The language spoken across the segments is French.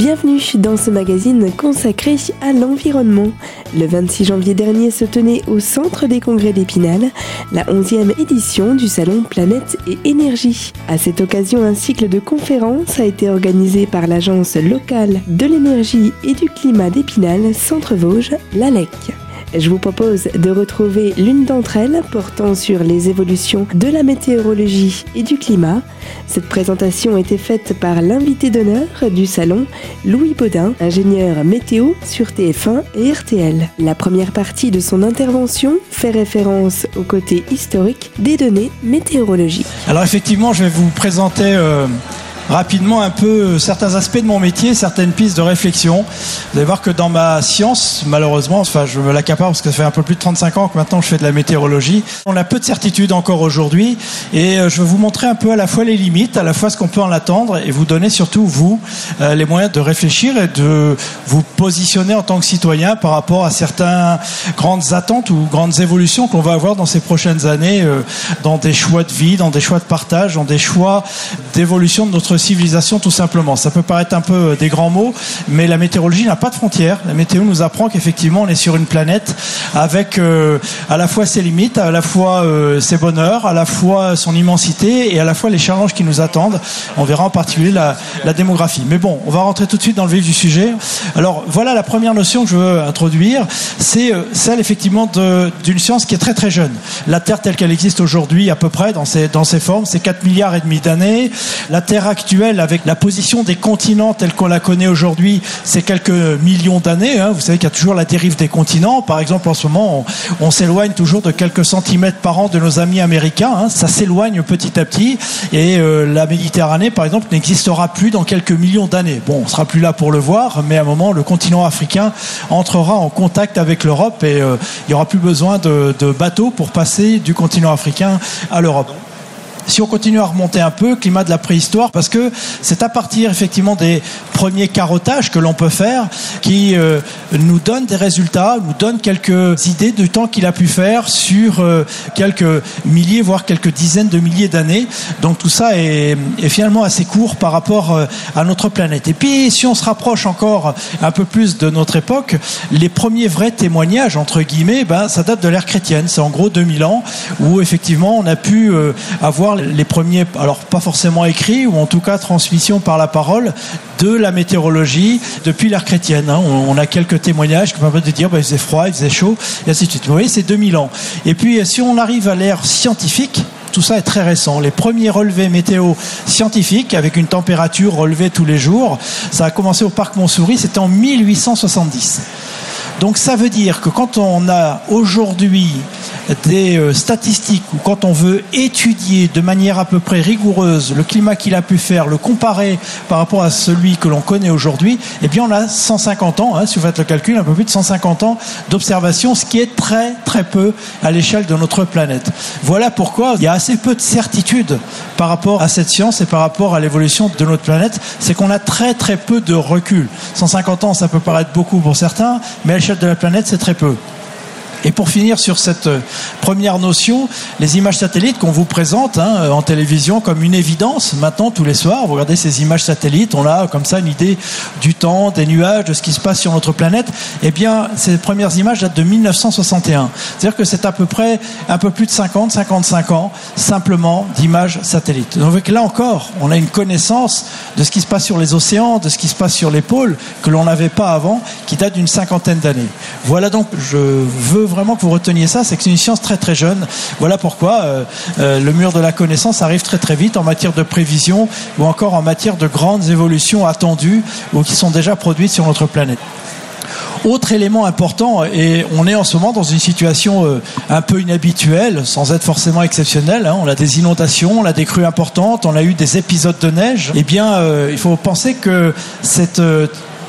Bienvenue dans ce magazine consacré à l'environnement. Le 26 janvier dernier se tenait au Centre des Congrès d'Épinal la 11e édition du Salon Planète et Énergie. À cette occasion, un cycle de conférences a été organisé par l'Agence locale de l'énergie et du climat d'Épinal, Centre Vosges, l'ALEC. Je vous propose de retrouver l'une d'entre elles portant sur les évolutions de la météorologie et du climat. Cette présentation a été faite par l'invité d'honneur du salon, Louis Baudin, ingénieur météo sur TF1 et RTL. La première partie de son intervention fait référence au côté historique des données météorologiques. Alors effectivement, je vais vous présenter... Euh, rapidement un peu euh, certains aspects de mon métier, certaines pistes de réflexion. Vous allez voir que dans ma science, malheureusement, enfin je me l'accapare parce que ça fait un peu plus de 35 ans que maintenant je fais de la météorologie, on a peu de certitudes encore aujourd'hui et euh, je vais vous montrer un peu à la fois les limites, à la fois ce qu'on peut en attendre et vous donner surtout, vous, euh, les moyens de réfléchir et de vous positionner en tant que citoyen par rapport à certaines grandes attentes ou grandes évolutions qu'on va avoir dans ces prochaines années dans des choix de vie, dans des choix de partage, dans des choix d'évolution de notre civilisation tout simplement. Ça peut paraître un peu euh, des grands mots, mais la météorologie n'a pas de frontières. La météo nous apprend qu'effectivement on est sur une planète avec euh, à la fois ses limites, à la fois euh, ses bonheurs, à la fois son immensité et à la fois les challenges qui nous attendent. On verra en particulier la, la démographie. Mais bon, on va rentrer tout de suite dans le vif du sujet. Alors voilà la première notion que je veux introduire, c'est celle effectivement d'une science qui est très très jeune. La Terre telle qu'elle existe aujourd'hui à peu près dans ses, dans ses formes, c'est 4 milliards et demi d'années. La Terre actuelle avec la position des continents telle qu'on la connaît aujourd'hui, c'est quelques millions d'années. Hein. Vous savez qu'il y a toujours la dérive des continents. Par exemple, en ce moment, on, s'éloigne toujours de quelques centimètres par an de nos amis américains. Hein. Ça s'éloigne petit à petit. Et euh, la Méditerranée, par exemple, n'existera plus dans quelques millions d'années. Bon, on sera plus là pour le voir, mais à un moment, le continent africain entrera en contact avec l'Europe et euh, il n'y aura plus besoin de bateaux pour passer du continent africain à l'Europe. Si on continue à remonter un peu, climat de la préhistoire, parce que c'est à partir effectivement des premiers carottages que l'on peut faire qui euh, nous donnent des résultats, nous donnent quelques idées du temps qu'il a pu faire sur euh, quelques milliers, voire quelques dizaines de milliers d'années. Donc tout ça est, est, finalement assez court par rapport euh, à notre planète. Et puis si on se rapproche encore un peu plus de notre époque, les premiers vrais témoignages, entre guillemets, ben, ça date de l'ère chrétienne. C'est en gros 2000 ans où effectivement on a pu avoir les premiers, alors pas forcément écrits, ou en tout cas transmission par la parole, de la météorologie depuis l'ère chrétienne. Hein. On, a quelques témoignages qui permettent de dire bah, il faisait froid, il faisait chaud, et ainsi de suite. Vous voyez, c'est 2000 ans. Et puis, si on arrive à l'ère scientifique, tout ça est très récent. Les premiers relevés météo scientifiques, avec une température relevée tous les jours, ça a commencé au parc Montsouris, c'était en 1870. Donc ça veut dire que quand on a aujourd'hui des euh, statistiques ou quand on veut étudier de manière à peu près rigoureuse le climat qu'il a pu faire, le comparer par rapport à celui que l'on connaît aujourd'hui, eh bien on a 150 ans, hein, si vous faites le calcul, un peu plus de 150 ans d'observation, ce qui est très très peu à l'échelle de notre planète. Voilà pourquoi il y a assez peu de certitude par rapport à cette science et par rapport à l'évolution de notre planète, c'est qu'on a très très peu de recul. 150 ans, ça peut paraître beaucoup pour certains, mais à l'échelle de la planète, c'est très peu. Et pour finir sur cette euh, première notion, les images satellites qu'on vous présente hein, euh, en télévision comme une évidence, maintenant tous les soirs, vous regardez ces images satellites, on a comme ça une idée du temps, des nuages, de ce qui se passe sur notre planète. Eh bien, ces premières images datent de 1961. C'est-à-dire que c'est à peu près un peu plus de 50, 55 ans simplement d'images satellites. Donc là encore, on a une connaissance de ce qui se passe sur les océans, de ce qui se passe sur les pôles que l'on n'avait pas avant, qui date d'une cinquantaine d'années. Voilà donc, je veux vraiment que vous reteniez ça, c'est que c'est une science très très jeune. Voilà pourquoi euh, euh, le mur de la connaissance arrive très très vite en matière de prévision ou encore en matière de grandes évolutions attendues ou qui sont déjà produites sur notre planète. Autre élément important, et on est en ce moment dans une situation euh, un peu inhabituelle, sans être forcément exceptionnelle. Hein. On a des inondations, on a des crues importantes, on a eu des épisodes de neige. Eh bien, il faut penser que cette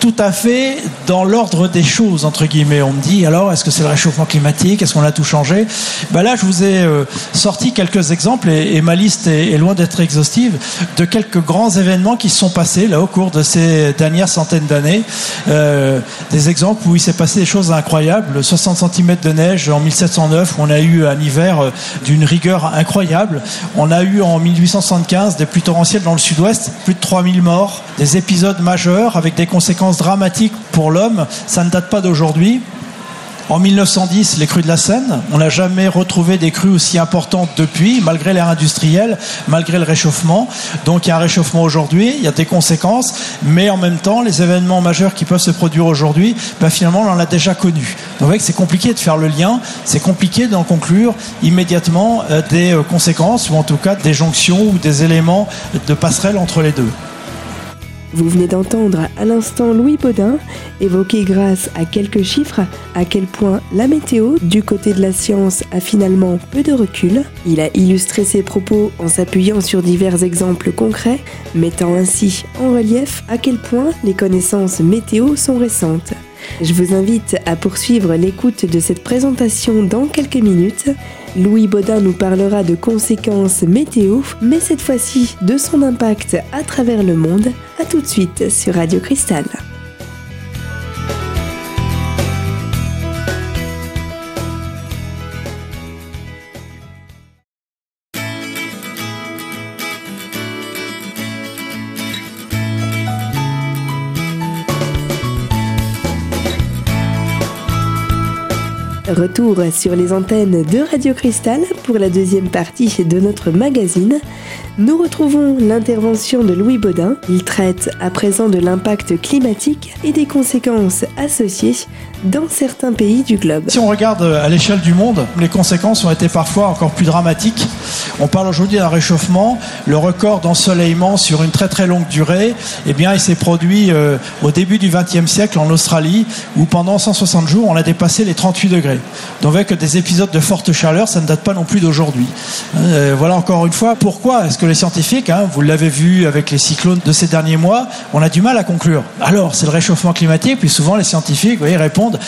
tout à fait dans l'ordre des choses, entre guillemets. On me dit, alors, est-ce que c'est le réchauffement climatique? Est-ce qu'on a tout changé? Ben Là, je vous ai euh, sorti quelques exemples, et, ma liste est, loin d'être exhaustive, de quelques grands événements qui se sont passés là au cours de ces dernières centaines d'années. Euh, des exemples où il s'est passé des choses incroyables. 60 cm de neige en 1709, où on a eu un hiver euh, d'une rigueur incroyable. On a eu en 1875 des pluies torrentielles dans le sud-ouest, plus de 3000 morts, des épisodes majeurs avec des conséquences dramatiques pour l'homme. Ça ne date pas d'aujourd'hui. En 1910, les crues de la Seine, on n'a jamais retrouvé des crues aussi importantes depuis, malgré l'ère industrielle, malgré le réchauffement. Donc il y a un réchauffement aujourd'hui, il y a des conséquences, mais en même temps, les événements majeurs qui peuvent se produire aujourd'hui, ben, finalement, on en a déjà connu. Donc c'est compliqué de faire le lien, c'est compliqué d'en conclure immédiatement euh, des euh, conséquences, ou en tout cas des jonctions ou des éléments de passerelle entre les deux. Vous venez d'entendre à l'instant Louis Baudin évoquer grâce à quelques chiffres à quel point la météo du côté de la science a finalement peu de recul. Il a illustré ses propos en s'appuyant sur divers exemples concrets, mettant ainsi en relief à quel point les connaissances météo sont récentes. Je vous invite à poursuivre l'écoute de cette présentation dans quelques minutes. Louis Baudin nous parlera de conséquences météo, mais cette fois-ci de son impact à travers le monde. A tout de suite sur Radio Cristal. Retour sur les antennes de Radio Cristal pour la deuxième partie de notre magazine. Nous retrouvons l'intervention de Louis Baudin. Il traite à présent de l'impact climatique et des conséquences associées dans certains pays du globe. Si on regarde à l'échelle du monde, les conséquences ont été parfois encore plus dramatiques. On parle aujourd'hui d'un réchauffement. Le record d'ensoleillement sur une très très longue durée, eh bien, il s'est produit euh, au début du XXe siècle en Australie, où pendant 160 jours, on a dépassé les 38 degrés. Donc avec des épisodes de forte chaleur, ça ne date pas non plus d'aujourd'hui. Euh, voilà encore une fois pourquoi est-ce que les scientifiques, hein, vous l'avez vu avec les cyclones de ces derniers mois, on a du mal à conclure. Alors, c'est le réchauffement climatique, puis souvent les scientifiques vous répondent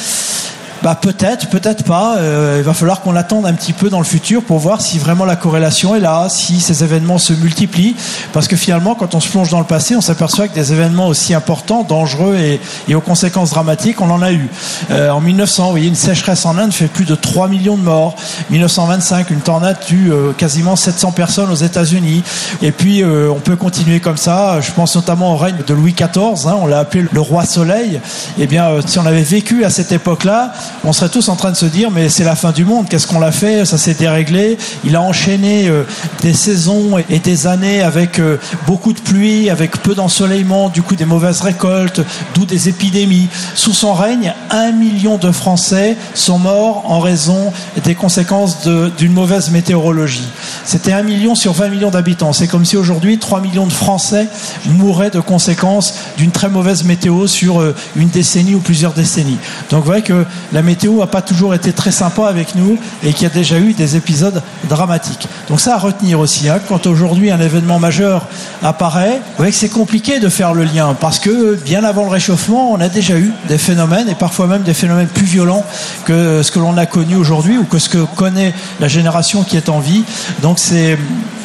bah peut-être, peut-être pas. Euh, il va falloir qu'on attende un petit peu dans le futur pour voir si vraiment la corrélation est là, si ces événements se multiplient. Parce que finalement, quand on se plonge dans le passé, on s'aperçoit que des événements aussi importants, dangereux et, aux conséquences dramatiques, on en a eu. Euh, en 1900, vous voyez, une sécheresse en Inde fait plus de 3 millions de morts. 1925, une tornade tue euh, quasiment 700 personnes aux États-Unis. Et puis, on peut continuer comme ça. Je pense notamment au règne de Louis XIV. Hein, on l'a appelé le roi soleil. Eh bien, si on avait vécu à cette époque-là, on serait tous en train de se dire mais c'est la fin du monde, qu'est-ce qu'on l'a fait Ça s'est déréglé. Il a enchaîné euh, des saisons et, des années avec euh, beaucoup de pluie, avec peu d'ensoleillement, du coup des mauvaises récoltes, d'où des épidémies. Sous son règne, un million de Français sont morts en raison des conséquences d'une mauvaise météorologie. C'était un million sur 20 millions d'habitants. C'est comme si aujourd'hui 3 millions de Français mouraient de conséquences d'une très mauvaise météo sur euh, une décennie ou plusieurs décennies. Donc vous voyez que la météo n'a pas toujours été très sympa avec nous et qu'il y a déjà eu des épisodes dramatiques. Donc ça à retenir aussi. Hein. Quand aujourd'hui un événement majeur apparaît, vous voyez que c'est compliqué de faire le lien parce que bien avant le réchauffement, on a déjà eu des phénomènes et parfois même des phénomènes plus violents que ce que l'on a connu aujourd'hui ou que ce que connaît la génération qui est en vie. Donc c'est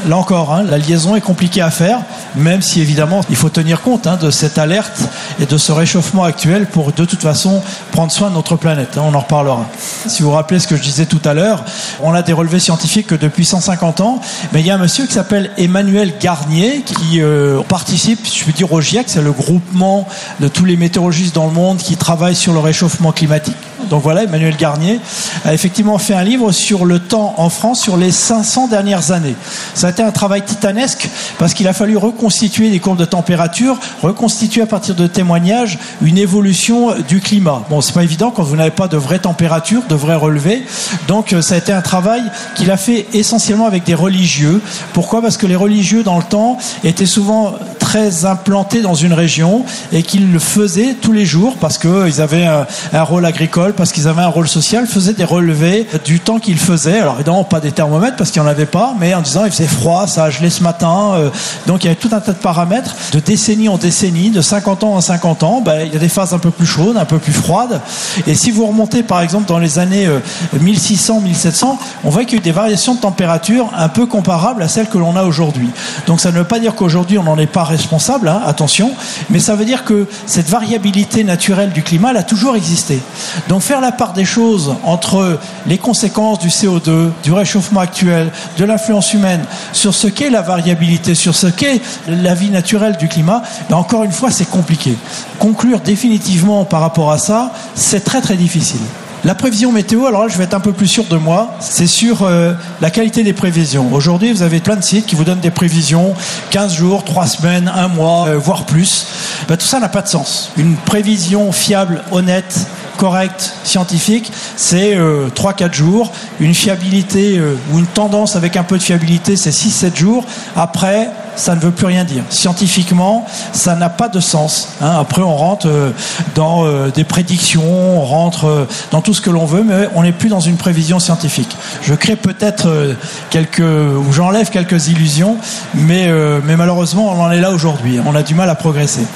là encore, hein, la liaison est compliquée à faire, même si évidemment il faut tenir compte hein, de cette alerte et de ce réchauffement actuel pour de toute façon prendre soin de notre planète. Hein, on en reparlera. Si vous rappelez ce que je disais tout à l'heure, on a des relevés scientifiques que depuis 150 ans, mais il y a un monsieur qui s'appelle Emmanuel Garnier qui euh, participe, je veux dire au GIEC, c'est le groupement de tous les météorologistes dans le monde qui travaillent sur le réchauffement climatique. Donc voilà, Emmanuel Garnier a effectivement fait un livre sur le temps en France sur les 500 dernières années. Ça a été un travail titanesque parce qu'il a fallu reconstituer les courbes de température, reconstituer à partir de témoignages une évolution du climat. Bon, c'est pas évident quand vous n'avez pas de vraie température, de vrais relevés. Donc ça a été un travail qu'il a fait essentiellement avec des religieux. Pourquoi? Parce que les religieux dans le temps étaient souvent très implantés dans une région et qu'ils le faisaient tous les jours parce qu'ils avaient un, rôle agricole, parce qu'ils avaient un rôle social, faisaient des relevés du temps qu'ils faisaient. Alors évidemment pas des thermomètres parce qu'il n'y en avait pas, mais en disant il faisait froid, ça a gelé ce matin. Euh, donc il y avait tout un tas de paramètres. De décennie en décennie, de 50 ans en 50 ans, ben, il y a des phases un peu plus chaudes, un peu plus froides. Et si vous remontez par exemple dans les années 1600-1700, euh, on voit qu'il y a eu des variations de température un peu comparables à celles que l'on a aujourd'hui. Donc ça ne veut pas dire qu'aujourd'hui on n'en est pas responsable, hein, attention, mais ça veut dire que cette variabilité naturelle du climat elle a toujours existé. Donc faire la part des choses entre les conséquences du CO2, du réchauffement actuel, de l'influence humaine sur ce qu'est la variabilité, sur ce qu'est la vie naturelle du climat, ben encore une fois c'est compliqué. Conclure définitivement par rapport à ça, c'est très très difficile. La prévision météo, alors là, je vais être un peu plus sûr de moi, c'est sur euh, la qualité des prévisions. Aujourd'hui, vous avez plein de sites qui vous donnent des prévisions, 15 jours, 3 semaines, 1 mois, euh, voire plus. Ben, tout ça n'a pas de sens. Une prévision fiable, honnête, correcte, scientifique, c'est euh, 3-4 jours. Une fiabilité euh, ou une tendance avec un peu de fiabilité, c'est 6-7 jours. Après, ça ne veut plus rien dire. Scientifiquement, ça n'a pas de sens. Hein. Après, on rentre euh, dans euh, des prédictions, on rentre euh, dans tout ce que l'on veut, mais on n'est plus dans une prévision scientifique. Je crée peut-être quelques, ou j'enlève quelques illusions, mais, mais malheureusement, on en est là aujourd'hui. On a du mal à progresser.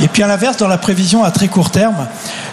Et puis à l'inverse, dans la prévision à très court terme,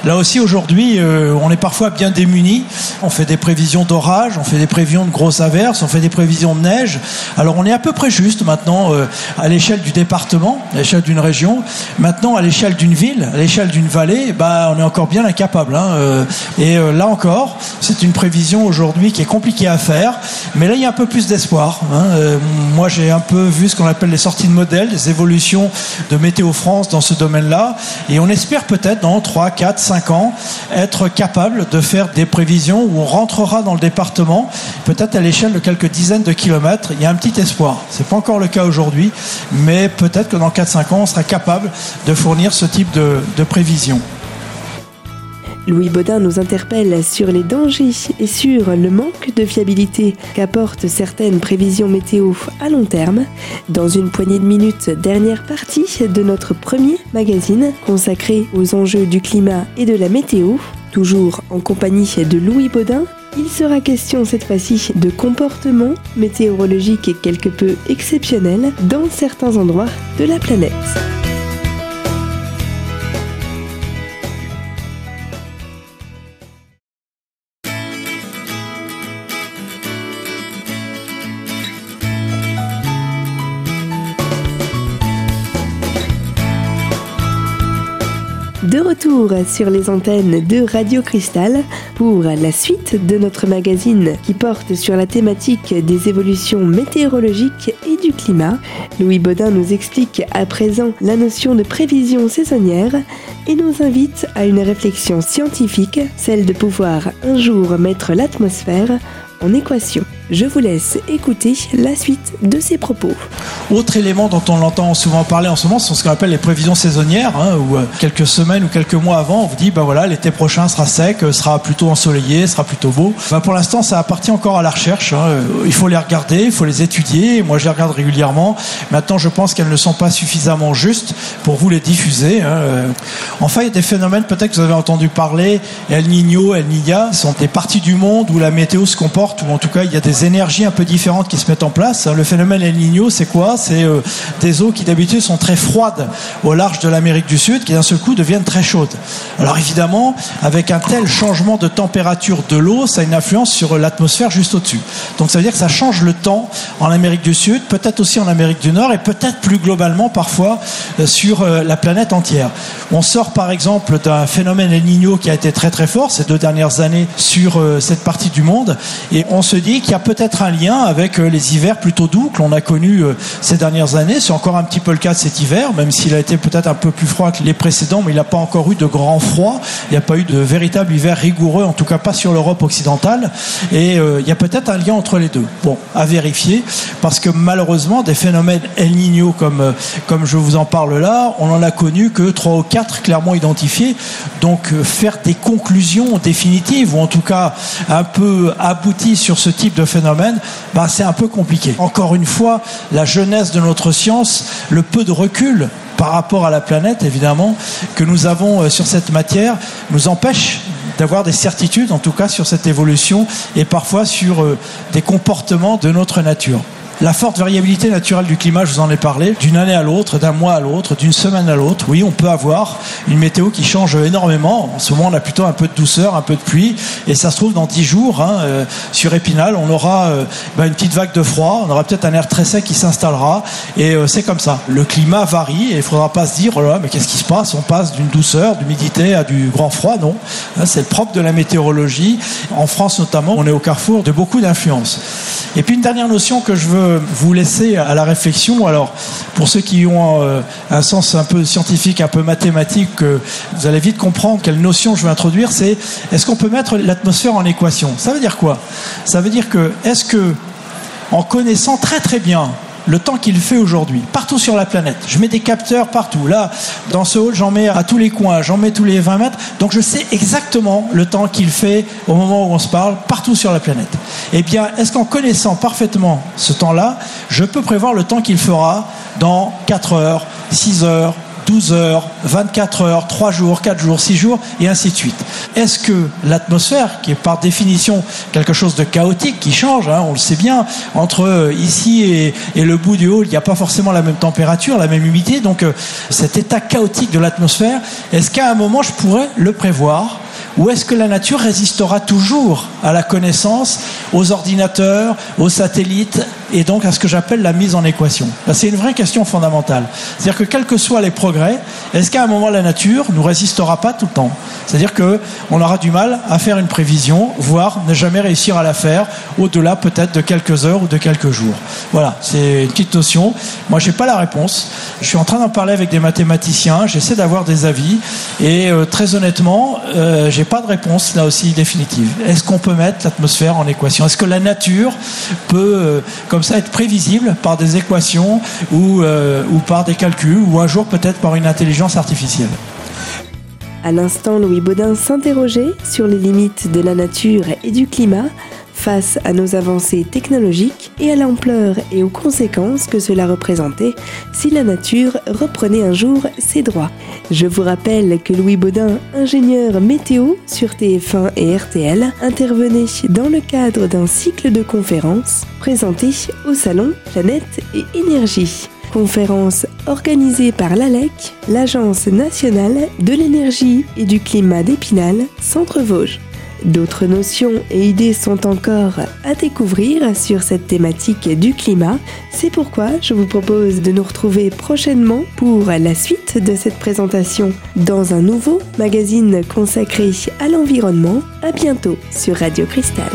là aussi aujourd'hui, on est parfois bien démunis. On fait des prévisions d'orage, on fait des prévisions de grosses averses, on fait des prévisions de neige. Alors on est à peu près juste maintenant à l'échelle du département, à l'échelle d'une région. Maintenant, à l'échelle d'une ville, à l'échelle d'une vallée, bah, on est encore bien incapable. Hein. Euh, et euh, là encore, c'est une prévision aujourd'hui qui est compliquée à faire. Mais là, il y a un peu plus d'espoir. Hein. Euh, moi, j'ai un peu vu ce qu'on appelle les sorties de modèles, des évolutions de Météo France dans ce domaine-là. Et on espère peut-être dans 3, 4, 5 ans être capable de faire des prévisions où on rentrera dans le département, peut-être à l'échelle de quelques dizaines de kilomètres. Il y a un petit espoir. C'est pas encore le cas aujourd'hui mais peut-être que dans 4-5 ans, on sera capable de fournir ce type de, de prévision. Louis Baudin nous interpelle sur les dangers et sur le manque de fiabilité qu'apportent certaines prévisions météo à long terme. Dans une poignée de minutes, dernière partie de notre premier magazine consacré aux enjeux du climat et de la météo, toujours en compagnie de Louis Baudin, il sera question cette fois-ci de comportements météorologiques quelque peu exceptionnels dans certains endroits de la planète. De retour sur les antennes de Radio Cristal pour la suite de notre magazine qui porte sur la thématique des évolutions météorologiques et du climat. Louis Baudin nous explique à présent la notion de prévision saisonnière et nous invite à une réflexion scientifique, celle de pouvoir un jour mettre l'atmosphère en équation. Je vous laisse écouter la suite de ces propos. Autre élément dont on l'entend souvent parler en ce moment, ce sont ce qu'on appelle les prévisions saisonnières, hein, où euh, quelques semaines ou quelques mois avant, on vous dit, ben voilà, l'été prochain sera sec, euh, sera plutôt ensoleillé, sera plutôt beau. Ben pour l'instant, ça appartient encore à la recherche. Hein. Euh, il faut les regarder, il faut les étudier. Moi, je les regarde régulièrement. Maintenant, je pense qu'elles ne sont pas suffisamment justes pour vous les diffuser. Hein. Enfin, il y a des phénomènes, peut-être que vous avez entendu parler, El Niño, El Niña, sont des parties du monde où la météo se comporte, ou en tout cas, il y a des énergies un peu différentes qui se mettent en place. Le phénomène El Niño, c'est quoi? C'est euh, des eaux qui d'habitude sont très froides au large de l'Amérique du Sud, qui d'un seul coup deviennent très chaudes. Alors évidemment, avec un tel changement de température de l'eau, ça a une influence sur l'atmosphère juste au-dessus. Donc ça veut dire que ça change le temps en Amérique du Sud, peut-être aussi en Amérique du Nord, et peut-être plus globalement parfois euh, sur euh, la planète entière. On sort par exemple d'un phénomène El Niño qui a été très très fort ces deux dernières années sur cette partie du monde, et on se dit qu'il y a peut-être un lien avec euh, les hivers plutôt doux que l'on a connus euh, ces dernières années. C'est encore un petit peu le cas de cet hiver, même s'il a été peut-être un peu plus froid que les précédents, mais il n'a pas encore eu de grand froid. Il n'y a pas eu de véritable hiver rigoureux, en tout cas pas sur l'Europe occidentale. Et euh, il y a peut-être un lien entre les deux. Bon, à vérifier, parce que malheureusement, des phénomènes El Niño comme, comme je vous en parle là, on en a connu que trois ou quatre clairement identifiés. Donc faire des conclusions définitives, ou en tout cas un peu abouties sur ce type de phénomène, phénomènes, bah, c'est un peu compliqué. Encore une fois, la jeunesse de notre science, le peu de recul par rapport à la planète, évidemment, que nous avons euh, sur cette matière, nous empêche d'avoir des certitudes, en tout cas, sur cette évolution et parfois sur euh, des comportements de notre nature. La forte variabilité naturelle du climat, je vous en ai parlé, d'une année à l'autre, d'un mois à l'autre, d'une semaine à l'autre. Oui, on peut avoir une météo qui change énormément. En ce moment, on a plutôt un peu de douceur, un peu de pluie. Et ça se trouve, dans dix jours, hein, euh, sur Épinal, on aura euh, bah, une petite vague de froid. On aura peut-être un air très sec qui s'installera. Et euh, c'est comme ça. Le climat varie et il ne faudra pas se dire, oh là, mais qu'est-ce qui se passe? On passe d'une douceur, d'humidité à du grand froid. Non. Hein, c'est le propre de la météorologie. En France, notamment, on est au carrefour de beaucoup d'influences. Et puis, une dernière notion que je veux vous laisser à la réflexion. Alors, pour ceux qui ont euh, un sens un peu scientifique, un peu mathématique, vous allez vite comprendre quelle notion je vais introduire. C'est est-ce qu'on peut mettre l'atmosphère en équation? Ça veut dire quoi? Ça veut dire que est-ce que en connaissant très très bien le temps qu'il fait aujourd'hui, partout sur la planète. Je mets des capteurs partout. Là, dans ce hall, j'en mets à tous les coins, j'en mets tous les 20 mètres. Donc je sais exactement le temps qu'il fait au moment où on se parle, partout sur la planète. Eh bien, est-ce qu'en connaissant parfaitement ce temps-là, je peux prévoir le temps qu'il fera dans 4 heures, 6 heures, 12 heures, 24 heures, 3 jours, 4 jours, 6 jours, et ainsi de suite. Est-ce que l'atmosphère, qui est par définition quelque chose de chaotique, qui change, hein, on le sait bien, entre euh, ici et, le bout du hall, il n'y a pas forcément la même température, la même humidité, donc euh, cet état chaotique de l'atmosphère, est-ce qu'à un moment je pourrais le prévoir? Ou est-ce que la nature résistera toujours à la connaissance, aux ordinateurs, aux satellites et donc à ce que j'appelle la mise en équation C'est une vraie question fondamentale. C'est-à-dire que quels que soient les progrès, est-ce qu'à un moment la nature ne résistera pas tout le temps? C'est-à-dire qu'on aura du mal à faire une prévision, voire ne jamais réussir à la faire au-delà peut-être de quelques heures ou de quelques jours. Voilà, c'est une petite notion. Moi, je n'ai pas la réponse. Je suis en train d'en parler avec des mathématiciens, j'essaie d'avoir des avis et euh, très honnêtement, euh, j'ai pas de réponse là aussi définitive. Est-ce qu'on peut mettre l'atmosphère en équation? Est-ce que la nature peut, euh, comme ça, être prévisible par des équations ou, euh, ou par des calculs ou un jour peut-être par une intelligence artificielle. À l'instant, Louis Baudin s'interrogeait sur les limites de la nature et du climat face à nos avancées technologiques et à l'ampleur et aux conséquences que cela représentait si la nature reprenait un jour ses droits. Je vous rappelle que Louis Baudin, ingénieur météo sur TF1 et RTL, intervenait dans le cadre d'un cycle de conférences présenté au salon Planète et Énergie conférence organisée par l'ALEC, l'Agence nationale de l'énergie et du climat d'Épinal, Centre Vosges. D'autres notions et idées sont encore à découvrir sur cette thématique du climat. C'est pourquoi je vous propose de nous retrouver prochainement pour la suite de cette présentation dans un nouveau magazine consacré à l'environnement. À bientôt sur Radio Cristal.